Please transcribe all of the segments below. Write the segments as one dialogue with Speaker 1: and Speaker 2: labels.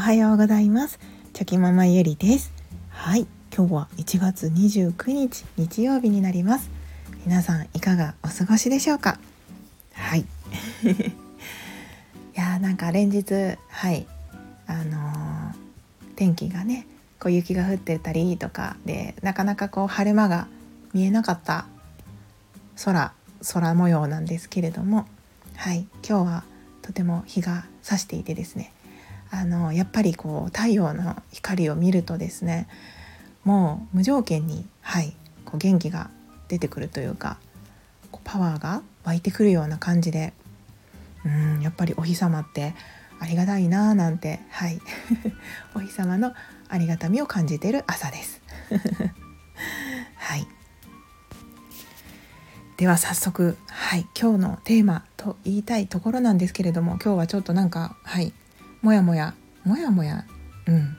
Speaker 1: おはようございます。チョキママゆりです。はい今日は1月29日日曜日になります。皆さんいかがお過ごしでしょうか？はい。いやーなんか連日はい。あのー、天気がねこう雪が降ってたりとかでなかなかこう晴れ間が見えなかった空空模様なんですけれどもはい。今日はとても日が差していてですねあのやっぱりこう太陽の光を見るとですねもう無条件に、はい、こう元気が出てくるというかこうパワーが湧いてくるような感じでうんやっぱりお日様ってありがたいなーなんてはい。お日様のありがたみを感じている朝です。はい。では早速はい今日のテーマと言いたいところなんですけれども今日はちょっとなんかはいもやもや。もやもや。うん。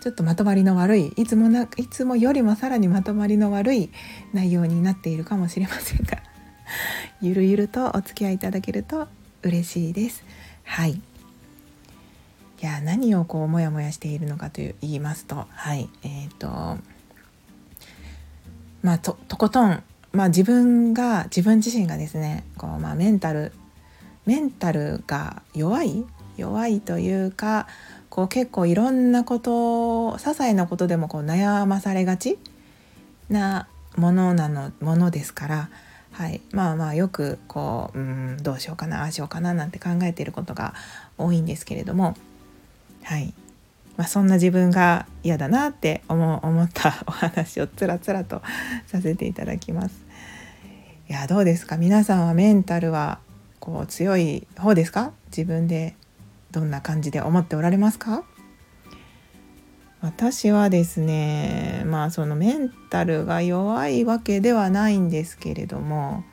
Speaker 1: ちょっとまとまりの悪い。いつもないつもよりもさらにまとまりの悪い内容になっているかもしれませんが。ゆるゆるとお付き合いいただけると嬉しいです。はい。いや何をこうモヤモヤしているのかと言いますと。はい。えっ、ー、とまあととことん。まあ自分が自分自身がですねこう、まあ、メンタルメンタルが弱い弱いというかこう結構いろんなこと些細なことでもこう悩まされがちなものなのものですから、はい、まあまあよくこううんどうしようかなああしようかななんて考えていることが多いんですけれども、はい。まあ、そんな自分が嫌だなって思思ったお話をつらつらとさせていただきます。いやどうですか？皆さんはメンタルはこう強い方ですか？自分でどんな感じで思っておられますか？私はですねまあそのメンタルが弱いわけではないんですけれども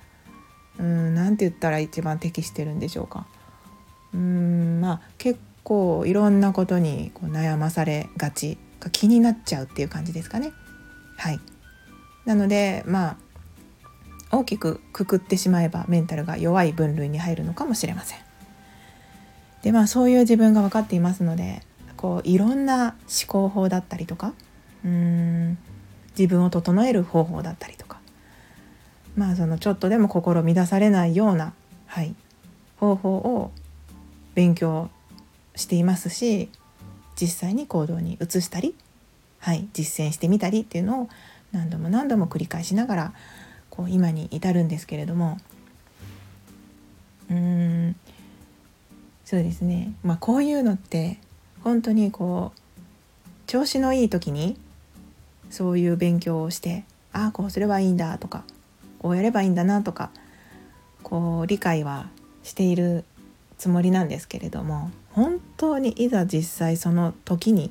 Speaker 1: うん何て言ったら一番適してるんでしょうか。うんまあ結構いろんなことにこう悩まされがちが気になっちゃうっていう感じですかね。はい。なのでまあ大きくくくってしまえばメンタルが弱い分類に入るのかもしれません。でまあそういう自分が分かっていますのでこういろんな思考法だったりとかうん自分を整える方法だったりとかまあそのちょっとでも心乱されないような、はい、方法を勉強していますし実際に行動に移したり、はい、実践してみたりっていうのを何度も何度も繰り返しながらこう今に至るんですけれどもうーんそうですね。まあこういうのって本当にこう調子のいい時にそういう勉強をしてああこうすればいいんだとかこうやればいいんだなとかこう理解はしているつもりなんですけれども本当にいざ実際その時に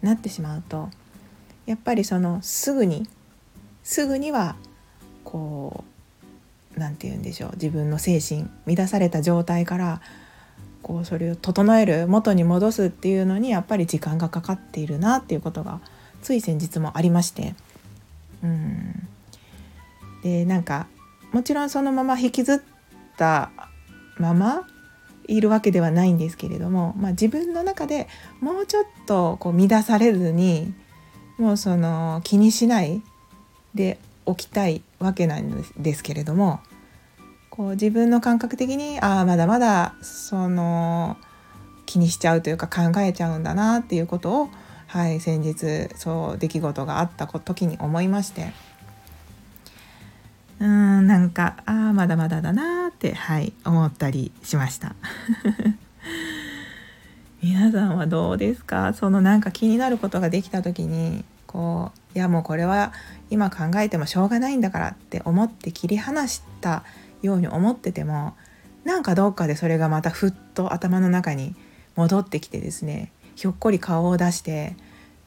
Speaker 1: なってしまうとやっぱりそのすぐにすぐにはこう何て言うんでしょう自分の精神乱された状態からこうそれを整える元に戻すっていうのにやっぱり時間がかかっているなっていうことがつい先日もありまして。うん。でなんかもちろんそのまま引きずったままいるわけではないんですけれども、まあ、自分の中でもうちょっとこう乱されずにもうその気にしないでおきたいわけなんですけれどもこう自分の感覚的にああまだまだその気にしちゃうというか考えちゃうんだなっていうことを、はい、先日そう出来事があった時に思いましてうんなんかああまだまだだなって、はい、思ったりしました。皆さんはどうですか？そのなんか気になることができた時にこういやもうこれは今考えてもしょうがないんだからって思って切り離したように思っててもなんかどっかでそれがまたふっと頭の中に戻ってきてですねひょっこり顔を出して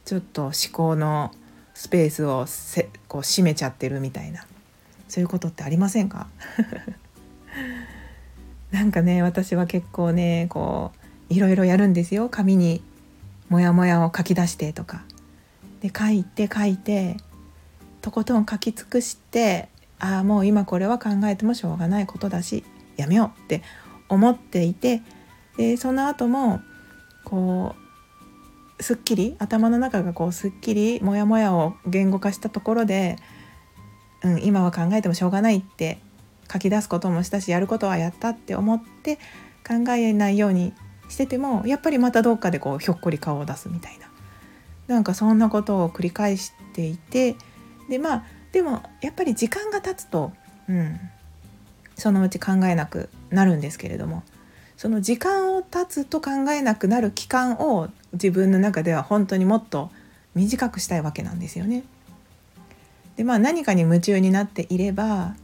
Speaker 1: ちょっと思考のスペースをせこう閉めちゃってるみたいなそういうことってありませんか？なんかね私は結構ねこういろいろやるんですよ。紙にモヤモヤを書き出してとか。で書いて書いてとことん書き尽くしてああもう今これは考えてもしょうがないことだしやめようって思っていてでその後もこうすっきり頭の中がこうすっきりモヤモヤを言語化したところで、うん、今は考えてもしょうがないって書き出すこともしたしやることはやったって思って考えないようにしててもやっぱりまたどっかでこうひょっこり顔を出すみたいな。なんかそんなことを繰り返していてでまあでもやっぱり時間が経つと、うん、そのうち考えなくなるんですけれどもその時間を経つと考えなくなる期間を自分の中では本当にもっと短くしたいわけなんですよね。でまあ何かに夢中になっていれば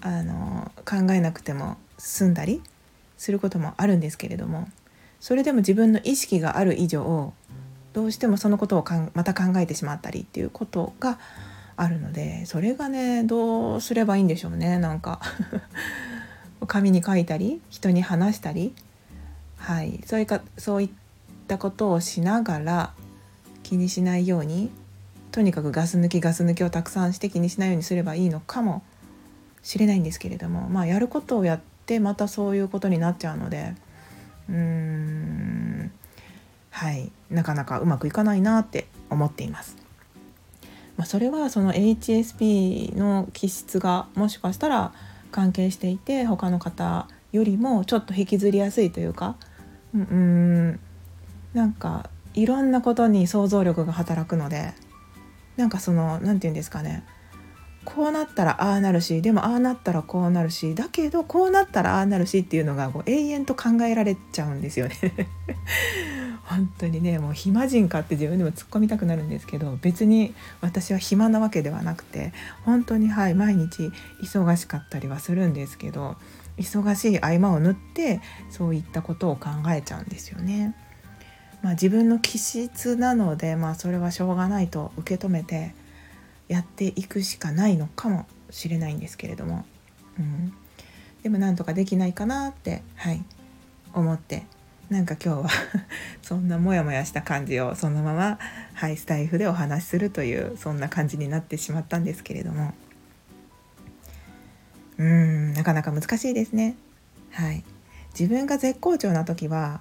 Speaker 1: あの考えなくても済んだりすることもあるんですけれどもそれでも自分の意識がある以上どうしてもそのことをかんまた考えてしまったりっていうことがあるのでそれがねどうすればいいんでしょうねなんか。紙に書いたり人に話したり、はい、そういかそういったことをしながら気にしないようにとにかくガス抜きガス抜きをたくさんして気にしないようにすればいいのかもしれないんですけれどもまあやることをやってまたそういうことになっちゃうのでうーんはい。なかなかうまくいかないなって思っています。まあ、それはその HSP の気質がもしかしたら関係していて他の方よりもちょっと引きずりやすいというかうんなんかいろんなことに想像力が働くのでなんかその何て言うんですかねこうなったらああなるしでもああなったらこうなるしだけどこうなったらああなるしっていうのがこう永遠と考えられちゃうんですよね。本当にねもう暇人かって自分でも突っ込みたくなるんですけど別に私は暇なわけではなくて本当にはい毎日忙しかったりはするんですけど忙しい合間を縫ってそういったことを考えちゃうんですよね。まあ、自分の気質なので、まあ、それはしょうがないと受け止めてやっていくしかないのかもしれないんですけれども、うん、でもなんとかできないかなってはい思ってなんか今日は そんなモヤモヤした感じをそのまま、はい、スタイフでお話しするというそんな感じになってしまったんですけれども。うんなかなか難しいですね。はい、自分が絶好調な時は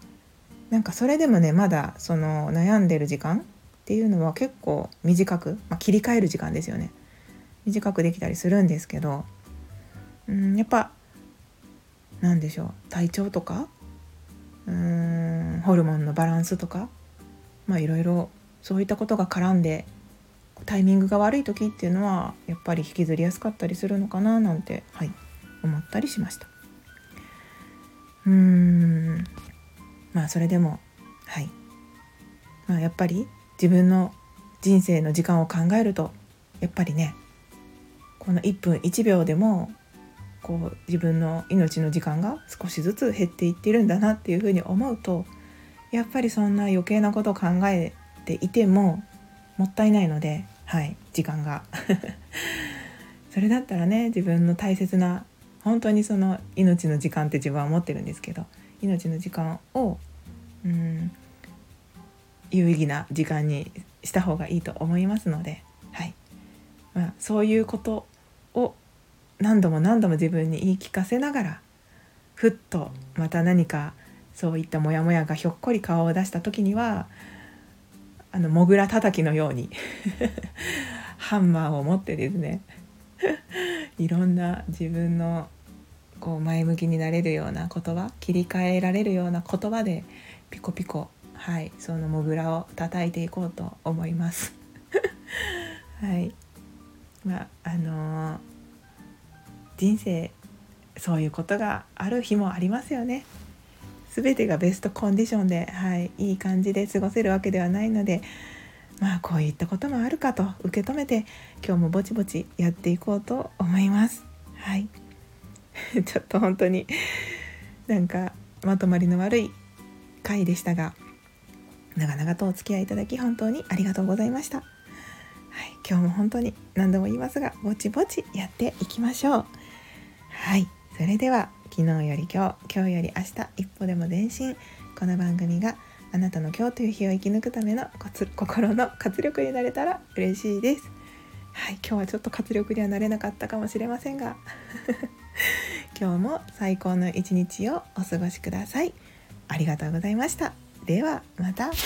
Speaker 1: なんかそれでもねまだその悩んでる時間っていうのは結構短く、まあ、切り替える時間ですよね。短くできたりするんですけどうんやっぱ何でしょう体調とかうんホルモンのバランスとかまあいろいろそういったことが絡んでタイミングが悪い時っていうのはやっぱり引きずりやすかったりするのかななんて、はい、思ったりしました。うーんまあそれでもはい、まあ、やっぱり自分の人生の時間を考えるとやっぱりねこの1分1秒でもこう自分の命の時間が少しずつ減っていってるんだなっていうふうに思うとやっぱりそんな余計なことを考えていてももったいないのではい時間が。それだったらね自分の大切な本当にその命の時間って自分は思ってるんですけど命の時間をうん有意義な時間にした方がいいと思いますので、はい。まあ、そういうこと何度も何度も自分に言い聞かせながらふっとまた何かそういったモヤモヤがひょっこり顔を出した時にはあのモグラ叩きのように ハンマーを持ってですね いろんな自分のこう前向きになれるような言葉切り替えられるような言葉でピコピコはいそのモグラを叩いていこうと思います。はい。まああのー、人生そういうことがある日もありますよね全てがベストコンディションで、はい、いい感じで過ごせるわけではないのでまあこういったこともあるかと受け止めて今日もぼちぼちやっていこうと思いますはい ちょっと本当になんかまとまりの悪い回でしたが長々とお付き合いいただき本当にありがとうございました。はい、今日も本当に何度も言いますがぼちぼちやっていきましょう。はい、それでは昨日より今日今日より明日一歩でも前進この番組があなたの今日という日を生き抜くための心の活力になれたら嬉しいです。はい、今日はちょっと活力にはなれなかったかもしれませんが 今日も最高の一日をお過ごしください。ありがとうございました。ではまた明日